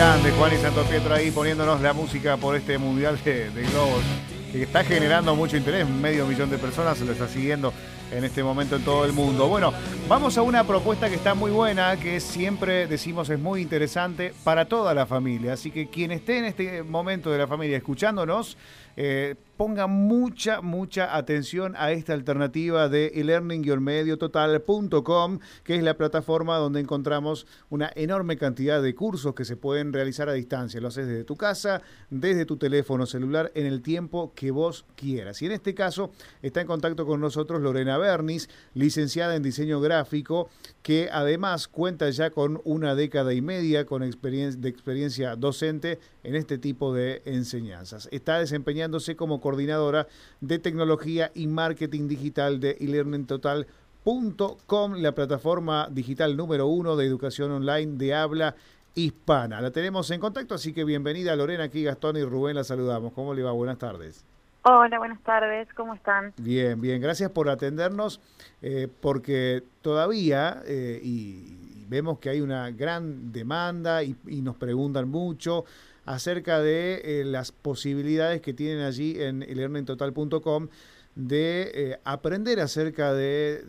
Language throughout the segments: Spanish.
grande, Juan y Santo Pietro ahí poniéndonos la música por este Mundial de, de Globos, que está generando mucho interés, medio millón de personas se lo está siguiendo en este momento en todo el mundo. Bueno, vamos a una propuesta que está muy buena, que siempre decimos es muy interesante para toda la familia, así que quien esté en este momento de la familia escuchándonos, eh, ponga mucha, mucha atención a esta alternativa de elearning-mediototal.com, que es la plataforma donde encontramos una enorme cantidad de cursos que se pueden realizar a distancia. Lo haces desde tu casa, desde tu teléfono celular, en el tiempo que vos quieras. Y en este caso está en contacto con nosotros Lorena Bernis, licenciada en diseño gráfico, que además cuenta ya con una década y media con de experiencia docente en este tipo de enseñanzas. Está desempeñándose como coordinadora de tecnología y marketing digital de elearningtotal.com, la plataforma digital número uno de educación online de habla hispana. La tenemos en contacto, así que bienvenida Lorena, aquí Gastón y Rubén la saludamos. ¿Cómo le va? Buenas tardes. Hola, buenas tardes, ¿cómo están? Bien, bien, gracias por atendernos, eh, porque todavía, eh, y, vemos que hay una gran demanda y, y nos preguntan mucho, acerca de eh, las posibilidades que tienen allí en learningtotal.com de eh, aprender acerca de,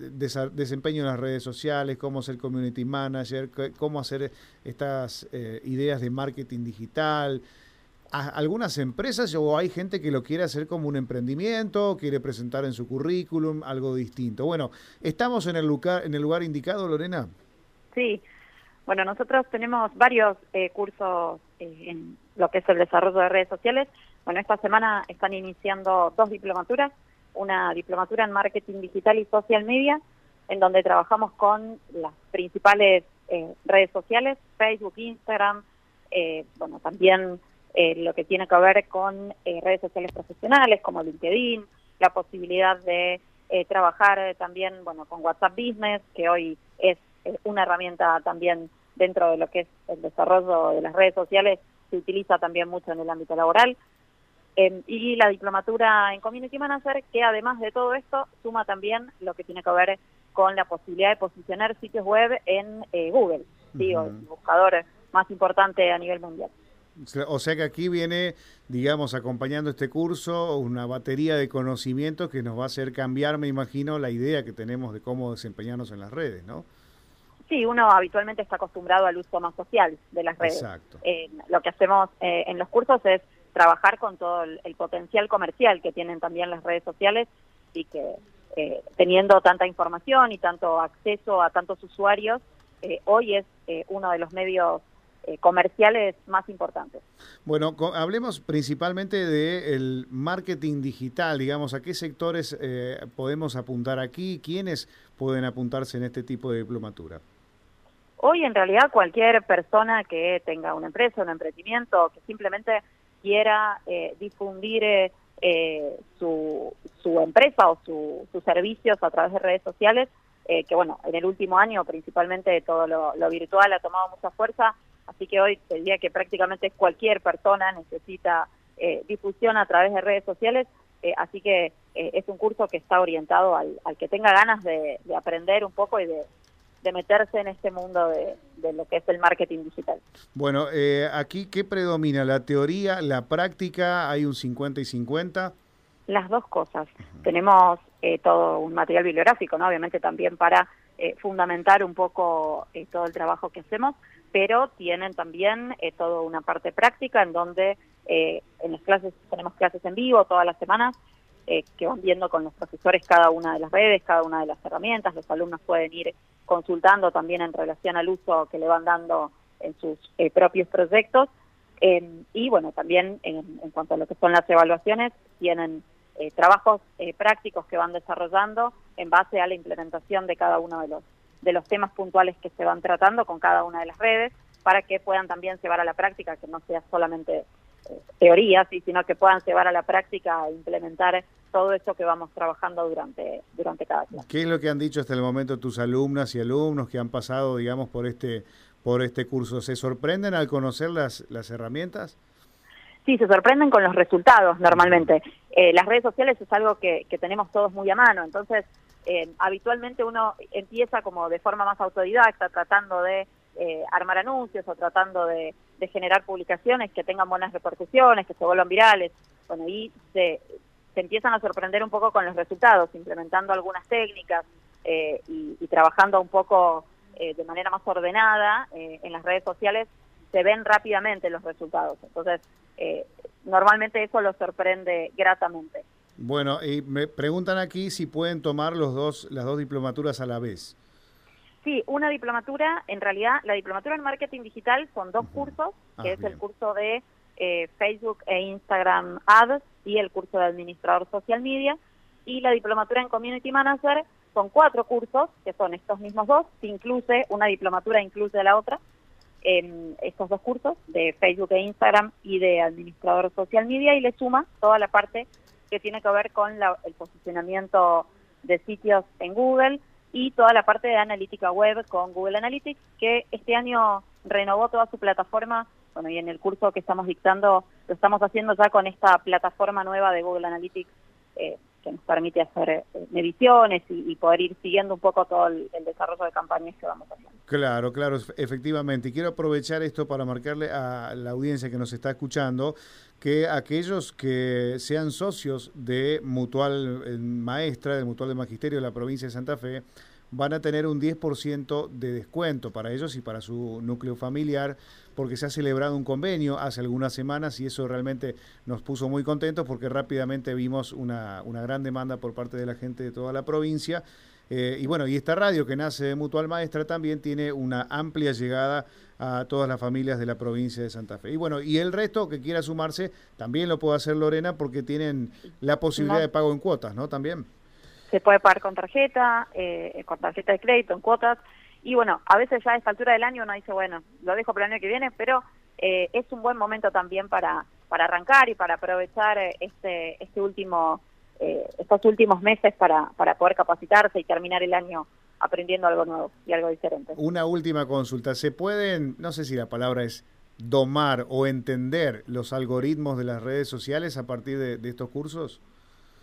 desempeño en las redes sociales, cómo ser community manager, cómo hacer estas ideas de marketing digital. Algunas empresas o hay gente que lo quiere hacer como un emprendimiento, quiere presentar en su currículum algo distinto. Bueno, ¿estamos en el lugar, en el lugar indicado, Lorena? Sí, bueno, nosotros tenemos varios cursos en lo que es el desarrollo de redes sociales. Bueno, esta semana están iniciando dos diplomaturas, una diplomatura en marketing digital y social media, en donde trabajamos con las principales eh, redes sociales, Facebook, Instagram, eh, bueno, también eh, lo que tiene que ver con redes sociales profesionales como LinkedIn, la posibilidad de trabajar también, bueno, con WhatsApp Business, que hoy es una herramienta también dentro de lo que es el desarrollo de las redes sociales se utiliza también mucho en el ámbito laboral. Em, y la diplomatura en Community Manager, que además de todo esto, suma también lo que tiene que ver con la posibilidad de posicionar sitios web en eh, Google, el buscador más importante a nivel mundial. O sea que aquí viene, digamos, acompañando este curso, una batería de conocimientos que nos va a hacer cambiar, me imagino, la idea que tenemos de cómo desempeñarnos en las redes, ¿no? Sí, uno habitualmente está acostumbrado al uso más social de las redes. Exacto. Eh, lo que hacemos eh, en los cursos es trabajar con todo el, potencial comercial que tienen también las redes sociales y que eh, teniendo tanta información y tanto acceso a tantos usuarios, hoy es uno de los medios comerciales más importantes. Bueno, hablemos principalmente del marketing digital, digamos, ¿a qué sectores podemos apuntar aquí? ¿Quiénes pueden apuntarse en este tipo de diplomatura? Hoy en realidad cualquier persona que tenga una empresa, un emprendimiento, que simplemente quiera eh, difundir eh, eh, su, su, empresa o sus servicios a través de redes sociales, que bueno, en el último año principalmente todo lo, virtual ha tomado mucha fuerza, así que hoy te diría que prácticamente cualquier persona necesita difusión a través de redes sociales, así que es un curso que está orientado al, al que tenga ganas de aprender un poco y de, de meterse en este mundo de, lo que es el marketing digital. Bueno, eh, aquí, ¿qué predomina? ¿La teoría, la práctica? ¿Hay un 50 y 50? Las dos cosas. Tenemos eh, todo un material bibliográfico, ¿no? Obviamente también para eh, fundamentar un poco todo el trabajo que hacemos, pero tienen también toda una parte práctica en donde en las clases tenemos clases en vivo todas las semanas que van viendo con los profesores cada una de las redes, cada una de las herramientas, los alumnos pueden ir consultando también en relación al uso que le van dando en sus eh, propios proyectos. Em, y bueno, también en, cuanto a lo que son las evaluaciones, tienen eh, trabajos eh, prácticos que van desarrollando en base a la implementación de cada uno de los, de los temas puntuales que se van tratando con cada una de las redes para que puedan también llevar a la práctica, que no sea solamente teorías, sino que puedan llevar a la práctica e implementar todo eso que vamos trabajando durante, durante cada clase. ¿Qué es lo que han dicho hasta el momento tus alumnas y alumnos que han pasado, digamos, por este, por este curso? ¿Se sorprenden al conocer las, las herramientas? Sí, se sorprenden con los resultados normalmente. Eh, las redes sociales es algo que, que tenemos todos muy a mano, entonces eh, habitualmente uno empieza como de forma más autodidacta, tratando de eh, armar anuncios o tratando de, generar publicaciones que tengan buenas repercusiones, que se vuelvan virales. Bueno, y se, empiezan a sorprender un poco con los resultados, implementando algunas técnicas eh, y, trabajando un poco eh, de manera más ordenada en las redes sociales, se ven rápidamente los resultados. Entonces, normalmente eso los sorprende gratamente. Bueno, y me preguntan aquí si pueden tomar los dos, las dos diplomaturas a la vez. Sí, una diplomatura, en realidad la diplomatura en marketing digital son dos cursos, que ah, es el curso de eh, Facebook e Instagram Ads y el curso de administrador social media, y la diplomatura en community manager son cuatro cursos, que son estos mismos dos, se incluye, una diplomatura incluye la otra, en estos dos cursos de Facebook e Instagram y de administrador social media y le suma toda la parte que tiene que ver con el posicionamiento de sitios en Google, y toda la parte de analítica web con Google Analytics, que este año renovó toda su plataforma. Bueno, y en el curso que estamos dictando lo estamos haciendo ya con esta plataforma nueva de Google Analytics eh, que nos permite hacer eh, mediciones y, poder ir siguiendo un poco todo el, desarrollo de campañas que vamos haciendo. Claro, claro, efectivamente. Y quiero aprovechar esto para marcarle a la audiencia que nos está escuchando que aquellos que sean socios de Mutual eh, Maestra, de Mutual de Magisterio de la provincia de Santa Fe, van a tener un 10% de descuento para ellos y para su núcleo familiar, porque se ha celebrado un convenio hace algunas semanas y eso realmente nos puso muy contentos porque rápidamente vimos una, una gran demanda por parte de la gente de toda la provincia. Eh, y bueno, y esta radio que nace de Mutual Maestra también tiene una amplia llegada a todas las familias de la provincia de Santa Fe. Y bueno, y el resto que quiera sumarse también lo puede hacer Lorena porque tienen la posibilidad de pago en cuotas, ¿no? También. Se puede pagar con tarjeta, eh, con tarjeta de crédito, en cuotas. Y bueno, a veces ya a esta altura del año uno dice, bueno, lo dejo para el año que viene, pero eh, es un buen momento también para, para arrancar y para aprovechar eh, este, este último, estos últimos meses para, para poder capacitarse y terminar el año aprendiendo algo nuevo y algo diferente. Una última consulta. ¿Se pueden, no sé si la palabra es domar o entender los algoritmos de las redes sociales a partir de, estos cursos?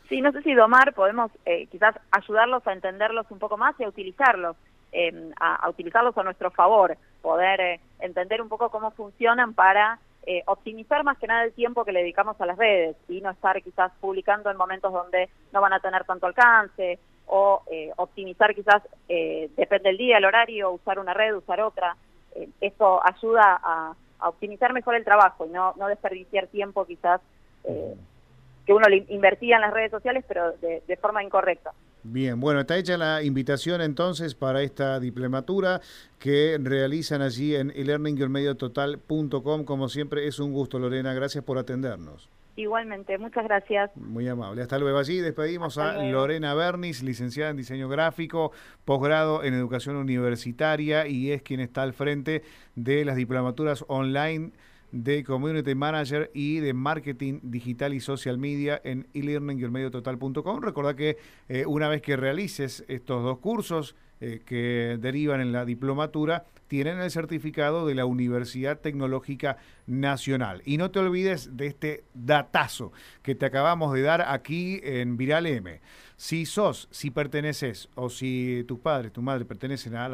Sí, no sé si domar, podemos eh, quizás ayudarlos a entenderlos un poco más y a utilizarlos, em, a, utilizarlos a nuestro favor, poder eh, entender un poco cómo funcionan para eh, optimizar más que nada el tiempo que le dedicamos a las redes y no estar quizás publicando en momentos donde no van a tener tanto alcance o eh, optimizar quizás, eh, depende del día, el horario, usar una red, usar otra. Eh, eso ayuda a, optimizar mejor el trabajo y no, no desperdiciar tiempo quizás que uno le invertía en las redes sociales, pero de, de forma incorrecta. Bien, bueno, está hecha la invitación entonces para esta diplomatura que realizan allí en elearningyourmediototal.com. Como siempre, es un gusto, Lorena. Gracias por atendernos. Igualmente, muchas gracias. Muy amable. Hasta luego. Allí despedimos a Lorena Bernis, licenciada en diseño gráfico, posgrado en educación universitaria y es quien está al frente de las diplomaturas online de Community Manager y de Marketing Digital y Social Media en elearning y. Recuerda que eh, una vez que realices estos dos cursos, eh, que derivan en la diplomatura tienen el certificado de la Universidad Tecnológica Nacional. Y no te olvides de este datazo que te acabamos de dar aquí en Viral M. Si sos, si perteneces o si tus padres, tu madre pertenecen a la